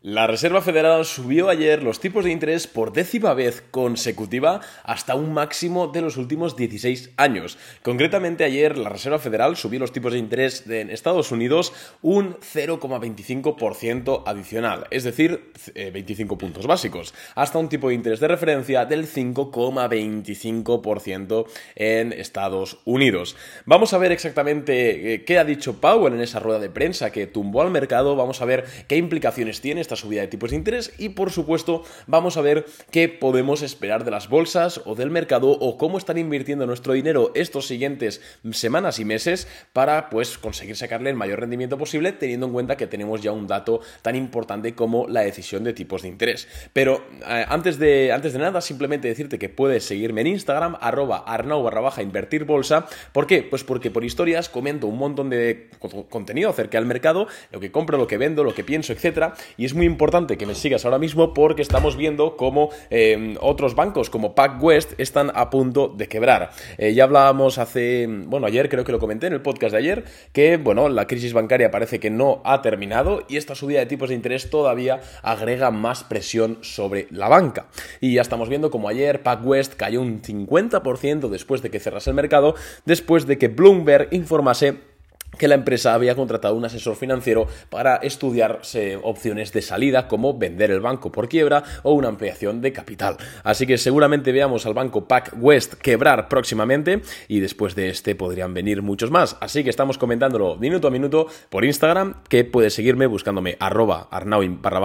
La Reserva Federal subió ayer los tipos de interés por décima vez consecutiva hasta un máximo de los últimos 16 años. Concretamente ayer la Reserva Federal subió los tipos de interés en Estados Unidos un 0,25% adicional, es decir, 25 eh, puntos básicos, hasta un tipo de interés de referencia del 5,25% en Estados Unidos. Vamos a ver exactamente eh, qué ha dicho Powell en esa rueda de prensa que tumbó al mercado, vamos a ver qué implicaciones tiene esta subida de tipos de interés y por supuesto vamos a ver qué podemos esperar de las bolsas o del mercado o cómo están invirtiendo nuestro dinero estos siguientes semanas y meses para pues conseguir sacarle el mayor rendimiento posible teniendo en cuenta que tenemos ya un dato tan importante como la decisión de tipos de interés. Pero eh, antes, de, antes de nada simplemente decirte que puedes seguirme en Instagram arroba arnau barra baja invertir bolsa. ¿Por qué? Pues porque por historias comento un montón de contenido acerca del mercado, lo que compro, lo que vendo, lo que pienso, etcétera, y es muy importante que me sigas ahora mismo porque estamos viendo cómo em, otros bancos como PacWest están a punto de quebrar. Eh, ya hablábamos hace, bueno, ayer creo que lo comenté en el podcast de ayer, que, bueno, la crisis bancaria parece que no ha terminado y esta subida de tipos de interés todavía agrega más presión sobre la banca. Y ya estamos viendo como ayer PacWest cayó un 50% después de que cerrase el mercado, después de que Bloomberg informase que la empresa había contratado un asesor financiero para estudiar opciones de salida como vender el banco por quiebra o una ampliación de capital. Así que seguramente veamos al banco PacWest quebrar próximamente y después de este podrían venir muchos más. Así que estamos comentándolo minuto a minuto por Instagram que puedes seguirme buscándome arroba arnau barra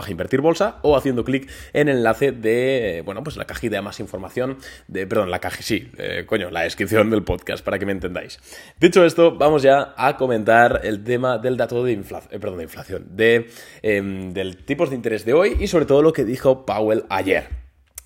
o haciendo clic en el enlace de, bueno, pues la cajita de más información, de, perdón, la caja, sí, eh, coño, la descripción del podcast para que me entendáis. Dicho esto, vamos ya a comentar el tema del dato de, inflación, eh, perdón, de inflación, de, em, del tipos de interés de hoy y sobre todo lo que dijo Powell ayer.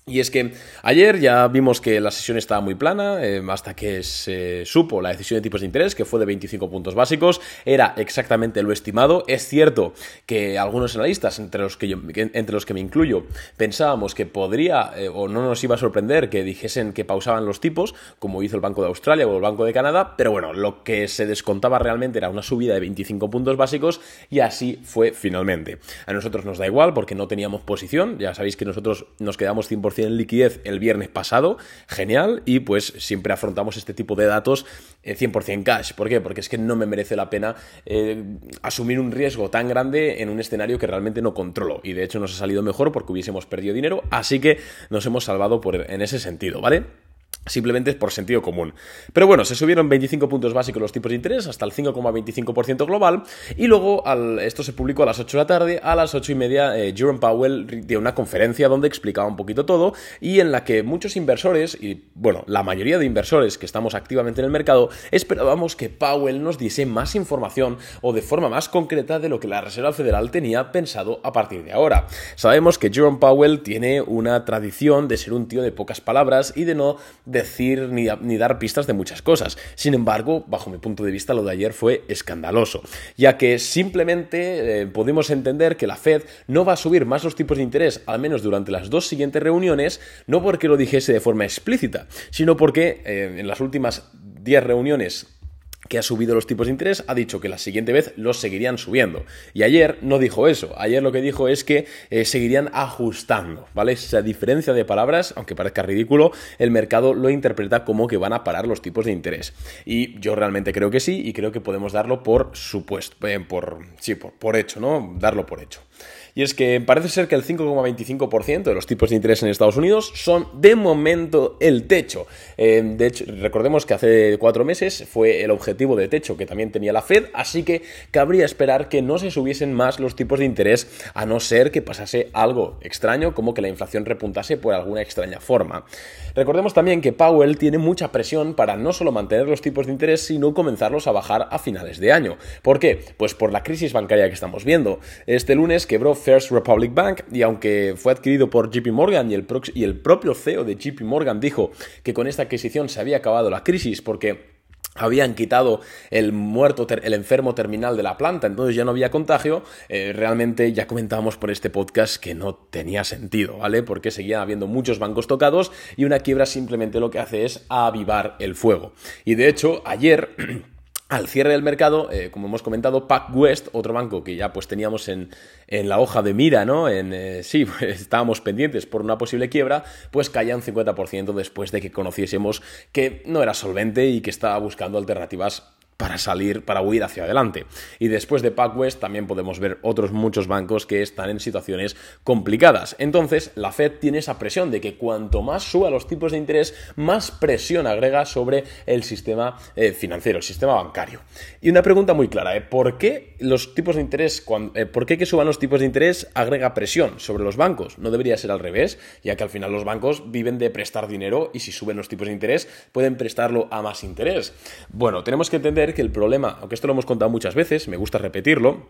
Y es que ayer ya vimos que la sesión estaba muy plana, eh, hasta que se supo la decisión de tipos de interés, que fue de 25 puntos básicos, era exactamente lo estimado. Es cierto que algunos analistas, entre los que, yo, entre los que me incluyo, pensábamos que podría eh, o no nos iba a sorprender que dijesen que pausaban los tipos, como hizo el Banco de Australia o el Banco de Canadá, pero bueno, lo que se descontaba realmente era una subida de 25 puntos básicos y así fue finalmente. A nosotros nos da igual porque no teníamos posición, ya sabéis que nosotros nos quedamos 100% en liquidez el viernes pasado, genial, y pues siempre afrontamos este tipo de datos 100% eh, cash. ¿Por qué? Porque es que no me merece la pena eh, asumir un riesgo tan grande en un escenario que realmente no controlo. Y de hecho nos ha salido mejor porque hubiésemos perdido dinero, así que nos hemos salvado por, en ese sentido, ¿vale? Simplemente por sentido común. Pero bueno, se subieron 25 puntos básicos los tipos de interés hasta el 5,25% global. Y luego, esto se publicó a las 8 de la tarde. A las 8 y media, eh, Jerome Powell dio una conferencia donde explicaba un poquito todo. Y en la que muchos inversores, y bueno, la mayoría de inversores que estamos activamente en el mercado, esperábamos que Powell nos diese más información o de forma más concreta de lo que la Reserva Federal tenía pensado a partir de ahora. Sabemos que Jerome Powell tiene una tradición de ser un tío de pocas palabras y de no decir ni, dar pistas de muchas cosas. Sin embargo, bajo mi punto de vista, lo de ayer fue escandaloso, ya que simplemente eh, podemos entender que la Fed no va a subir más los tipos de interés, al menos durante las dos siguientes reuniones, no porque lo dijese de forma explícita, sino porque eh, en las últimas 10 reuniones que ha subido los tipos de interés, ha dicho que la siguiente vez los seguirían subiendo. Y ayer no dijo eso. Ayer lo que dijo es que eh, seguirían ajustando, ¿vale? Esa diferencia de palabras, aunque parezca ridículo, el mercado lo interpreta como que van a parar los tipos de interés. Y yo realmente creo que sí, y creo que podemos darlo por supuesto, eh, por, sí, por, por hecho, ¿no? Darlo por hecho y es que parece ser que el 5,25% de los tipos de interés en Estados Unidos son de momento el techo. Eh, de hecho, recordemos que hace cuatro meses fue el objetivo de techo que también tenía la Fed, así que cabría esperar que no se subiesen más los tipos de interés a no ser que pasase algo extraño como que la inflación repuntase por alguna extraña forma. Recordemos también que Powell tiene mucha presión para no solo mantener los tipos de interés, sino comenzarlos a bajar a finales de año. ¿Por qué? Pues por la crisis bancaria que estamos viendo. Este lunes quebró First Republic Bank y aunque fue adquirido por JP Morgan y el, y el propio CEO de JP Morgan dijo que con esta adquisición se había acabado la crisis porque habían quitado el muerto, el enfermo terminal de la planta, entonces ya no había contagio, eh, realmente ya comentábamos por este podcast que no tenía sentido, ¿vale? Porque seguían habiendo muchos bancos tocados y una quiebra simplemente lo que hace es avivar el fuego. Y de hecho, ayer... al cierre del mercado, eh, como hemos comentado, PacWest, otro banco que ya pues teníamos en, la hoja de mira, ¿no? En, eh, sí, pues, estábamos pendientes por una posible quiebra, pues caía un 50% después de que conociésemos que no era solvente y que estaba buscando alternativas para salir, para huir hacia adelante. Y después de PacWest también podemos ver otros muchos bancos que están en situaciones complicadas. Entonces, la Fed tiene esa presión de que cuanto más suba los tipos de interés, más presión agrega sobre el sistema eh, financiero, el sistema bancario. Y una pregunta muy clara, ¿eh? ¿por qué los tipos de interés, eh, por qué que suban los tipos de interés agrega presión sobre los bancos? No debería ser al revés, ya que al final los bancos viven de prestar dinero y si suben los tipos de interés pueden prestarlo a más interés. Bueno, tenemos que entender que el problema, aunque esto lo hemos contado muchas veces, me gusta repetirlo,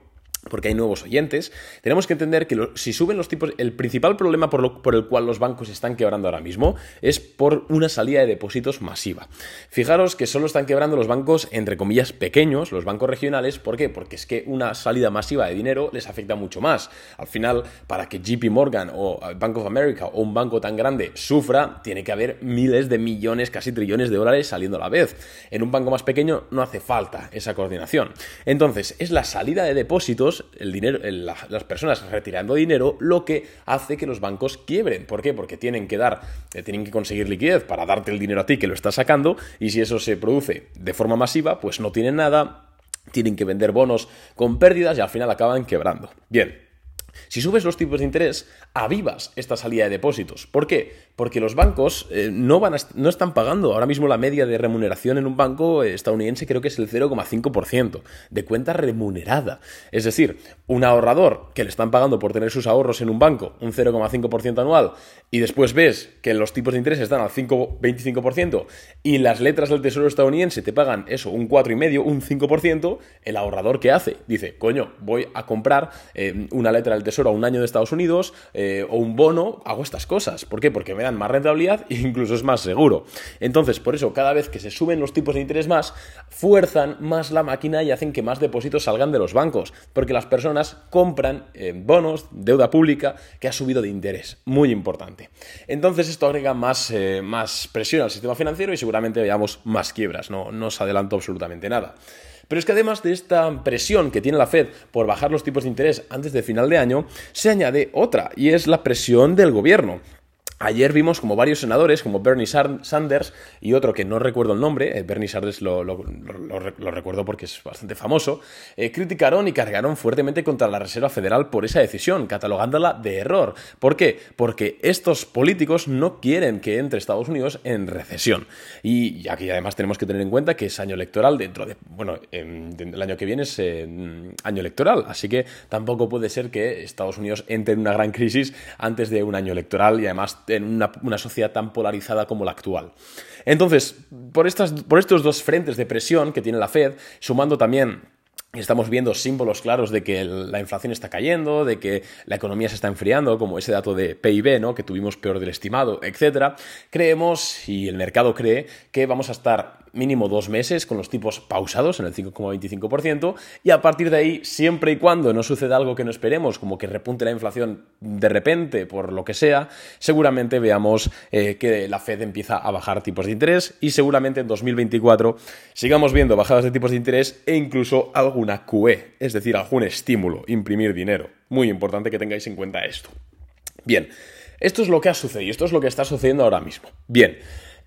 porque hay nuevos oyentes, tenemos que entender que si suben los tipos, el principal problema por, por, el cual los bancos están quebrando ahora mismo es por una salida de depósitos masiva. Fijaros que solo están quebrando los bancos, entre comillas, pequeños, los bancos regionales, ¿por qué? Porque es que una salida masiva de dinero les afecta mucho más. Al final, para que JP Morgan o Bank of America o un banco tan grande sufra, tiene que haber miles de millones, casi trillones de dólares saliendo a la vez. En un banco más pequeño no hace falta esa coordinación. Entonces, es la salida de depósitos el dinero, las personas retirando dinero, lo que hace que los bancos quiebren. ¿Por qué? Porque tienen que dar, eh, tienen que conseguir liquidez para darte el dinero a ti que lo estás sacando, y si eso se produce de forma masiva, pues no tienen nada, tienen que vender bonos con pérdidas y al final acaban quebrando. Bien. Si subes los tipos de interés, avivas esta salida de depósitos. ¿Por qué? Porque los bancos eh, no, van no están pagando. Ahora mismo la media de remuneración en un banco estadounidense creo que es el 0,5% de cuenta remunerada. Es decir, un ahorrador que le están pagando por tener sus ahorros en un banco un 0,5% anual y después ves que los tipos de interés están al 5, 25% y las letras del Tesoro estadounidense te pagan eso, un 4,5%, un 5%, el ahorrador que hace dice, coño, voy a comprar eh, una letra del Tesoro a un año de Estados Unidos eh, o un bono, hago estas cosas. ¿Por qué? Porque me más rentabilidad e incluso es más seguro. Entonces, por eso, cada vez que se suben los tipos de interés más, fuerzan más la máquina y hacen que más depósitos salgan de los bancos, porque las personas compran eh, bonos, deuda pública, que ha subido de interés. Muy importante. Entonces, esto agrega más, eh, más presión al sistema financiero y seguramente veamos más quiebras. No, no os adelanto absolutamente nada. Pero es que además de esta presión que tiene la Fed por bajar los tipos de interés antes de final de año, se añade otra, y es la presión del gobierno. Ayer vimos como varios senadores, como Bernie Sanders y otro que no recuerdo el nombre, eh, Bernie Sanders lo, recuerdo porque es bastante famoso, eh, criticaron y cargaron fuertemente contra la Reserva Federal por esa decisión, catalogándola de error. ¿Por qué? Porque estos políticos no quieren que entre Estados Unidos en recesión. Y aquí además tenemos que tener en cuenta que es año electoral dentro de, bueno, el año que viene es eh, año electoral, así que tampoco puede ser que Estados Unidos entre en una gran crisis antes de un año electoral y además en una, sociedad tan polarizada como la actual. Entonces, por, estas, por estos dos frentes de presión que tiene la Fed, sumando también Estamos viendo símbolos claros de que la inflación está cayendo, de que la economía se está enfriando, como ese dato de PIB, ¿no? que tuvimos peor del estimado, etc. Creemos, y el mercado cree, que vamos a estar mínimo dos meses con los tipos pausados en el 5,25% y a partir de ahí, siempre y cuando no suceda algo que no esperemos, como que repunte la inflación de repente por lo que sea, seguramente veamos eh, que la Fed empieza a bajar tipos de interés y seguramente en 2024 sigamos viendo bajadas de tipos de interés e incluso alguna QE, es decir, algún estímulo, imprimir dinero. Muy importante que tengáis en cuenta esto. Bien, esto es lo que ha sucedido, esto es lo que está sucediendo ahora mismo. Bien,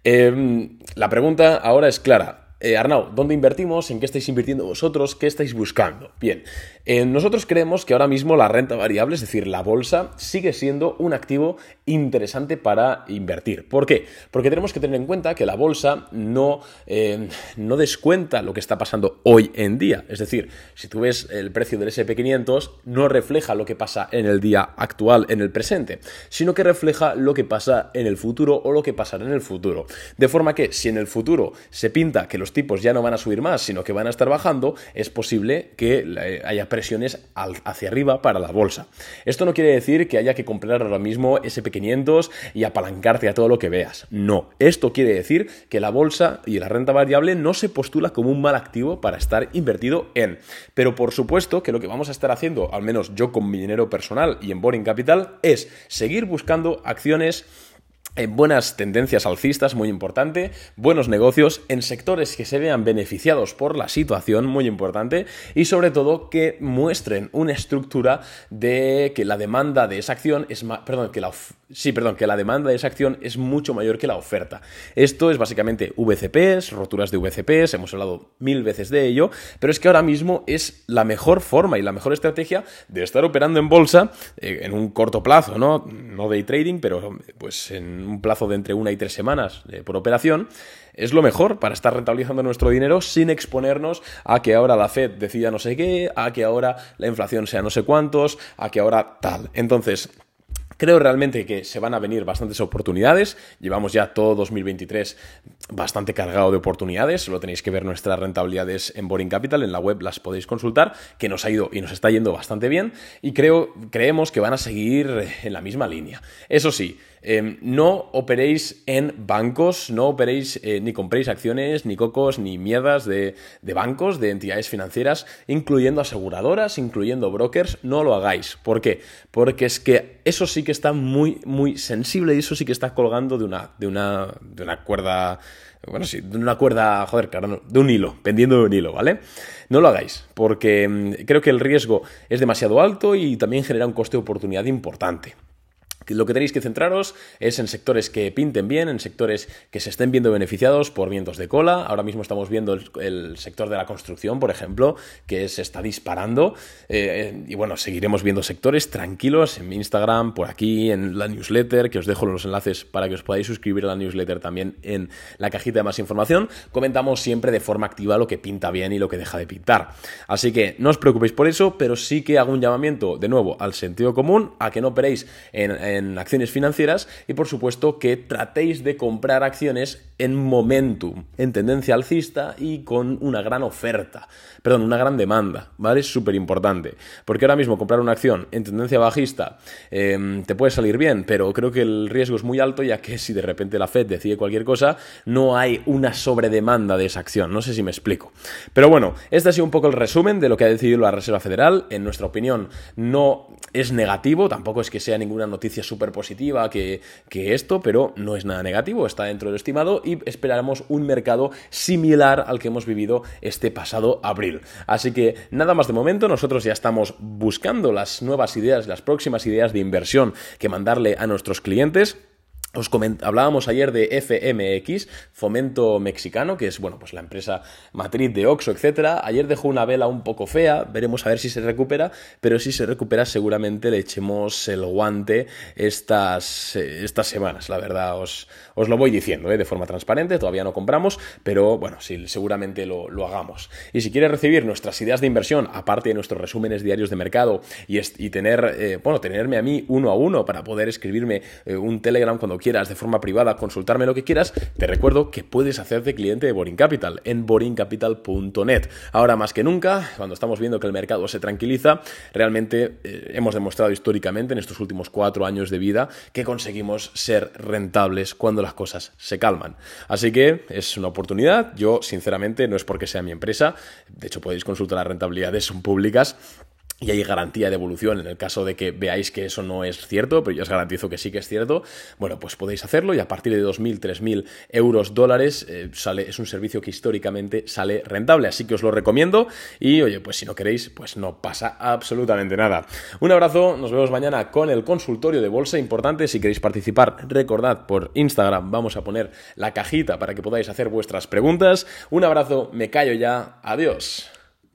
Em, la pregunta ahora es clara. Eh, Arnau, ¿dónde invertimos? ¿En qué estáis invirtiendo vosotros? ¿Qué estáis buscando? Bien, eh, nosotros creemos que ahora mismo la renta variable, es decir, la bolsa, sigue siendo un activo interesante para invertir. ¿Por qué? Porque tenemos que tener en cuenta que la bolsa no, eh, no descuenta lo que está pasando hoy en día. Es decir, si tú ves el precio del SP500, no refleja lo que pasa en el día actual, en el presente, sino que refleja lo que pasa en el futuro o lo que pasará en el futuro. De forma que si en el futuro se pinta que los tipos ya no van a subir más, sino que van a estar bajando, es posible que haya presiones hacia arriba para la bolsa. Esto no quiere decir que haya que comprar ahora mismo SP500 y apalancarte a todo lo que veas. No, esto quiere decir que la bolsa y la renta variable no se postula como un mal activo para estar invertido en. Pero por supuesto que lo que vamos a estar haciendo, al menos yo con mi dinero personal y en Boring Capital, es seguir buscando acciones eh, buenas tendencias alcistas, muy importante, buenos negocios en sectores que se vean beneficiados por la situación, muy importante, y sobre todo que muestren una estructura de que la demanda de esa acción es perdón, que la, sí, perdón, que la demanda de esa acción es mucho mayor que la oferta. Esto es básicamente VCPs, roturas de VCPs, hemos hablado mil veces de ello, pero es que ahora mismo es la mejor forma y la mejor estrategia de estar operando en bolsa eh, en un corto plazo, ¿no? No day trading, pero pues en un plazo de entre una y tres semanas eh, por operación, es lo mejor para estar rentabilizando nuestro dinero sin exponernos a que ahora la Fed decida no sé qué, a que ahora la inflación sea no sé cuántos, a que ahora tal. Entonces, Creo realmente que se van a venir bastantes oportunidades. Llevamos ya todo 2023 bastante cargado de oportunidades. Solo tenéis que ver nuestras rentabilidades en Boring Capital. En la web las podéis consultar, que nos ha ido y nos está yendo bastante bien. Y creo, creemos que van a seguir en la misma línea. Eso sí, Em, no operéis en bancos, no operéis eh, ni compréis acciones, ni cocos, ni mierdas de, bancos, de entidades financieras, incluyendo aseguradoras, incluyendo brokers, no lo hagáis. ¿Por qué? Porque es que eso sí que está muy, muy sensible y eso sí que está colgando de una, de una, de una cuerda bueno, sí, de una cuerda, joder, claro, de un hilo, pendiendo de un hilo, ¿vale? No lo hagáis, porque mm, creo que el riesgo es demasiado alto y también genera un coste de oportunidad importante. Lo que tenéis que centraros es en sectores que pinten bien, en sectores que se estén viendo beneficiados por vientos de cola. Ahora mismo estamos viendo el, sector de la construcción, por ejemplo, que se está disparando. Eh, y bueno, seguiremos viendo sectores tranquilos en mi Instagram, por aquí, en la newsletter, que os dejo los enlaces para que os podáis suscribir a la newsletter también en la cajita de más información. Comentamos siempre de forma activa lo que pinta bien y lo que deja de pintar. Así que no os preocupéis por eso, pero sí que hago un llamamiento de nuevo al sentido común, a que no operéis en en acciones financieras y por supuesto que tratéis de comprar acciones en momentum, en tendencia alcista y con una gran oferta, perdón, una gran demanda, ¿vale? Es súper importante, porque ahora mismo comprar una acción en tendencia bajista em, te puede salir bien, pero creo que el riesgo es muy alto ya que si de repente la Fed decide cualquier cosa, no hay una sobredemanda de esa acción, no sé si me explico. Pero bueno, este ha sido un poco el resumen de lo que ha decidido la Reserva Federal, en nuestra opinión no es negativo, tampoco es que sea ninguna noticia súper positiva que, que esto, pero no es nada negativo, está dentro del estimado y esperaremos un mercado similar al que hemos vivido este pasado abril. Así que nada más de momento, nosotros ya estamos buscando las nuevas ideas, las próximas ideas de inversión que mandarle a nuestros clientes. Os hablábamos ayer de FMX, Fomento Mexicano, que es bueno, pues la empresa matriz de Oxo, etcétera. Ayer dejó una vela un poco fea, veremos a ver si se recupera, pero si se recupera seguramente le echemos el guante estas, eh, estas semanas, la verdad, os, os lo voy diciendo, ¿eh? de forma transparente, todavía no compramos, pero bueno, sí, seguramente lo, hagamos. Y si quieres recibir nuestras ideas de inversión, aparte de nuestros resúmenes diarios de mercado y, y tener, eh, bueno, tenerme a mí uno a uno para poder escribirme un Telegram cuando quieras de forma privada, consultarme lo que quieras, te recuerdo que puedes hacerte cliente de Boring Capital en boringcapital.net. Ahora más que nunca, cuando estamos viendo que el mercado se tranquiliza, realmente eh, hemos demostrado históricamente en estos últimos cuatro años de vida que conseguimos ser rentables cuando las cosas se calman. Así que es una oportunidad. Yo, sinceramente, no es porque sea mi empresa, de hecho podéis consultar las rentabilidades, son públicas y hay garantía de evolución en el caso de que veáis que eso no es cierto, pero yo os garantizo que sí que es cierto, bueno, pues podéis hacerlo y a partir de 2.000, 3.000 euros dólares eh, sale, es un servicio que históricamente sale rentable, así que os lo recomiendo y oye, pues si no queréis, pues no pasa absolutamente nada. Un abrazo, nos vemos mañana con el consultorio de bolsa, importante, si queréis participar, recordad por Instagram, vamos a poner la cajita para que podáis hacer vuestras preguntas. Un abrazo, me callo ya, adiós.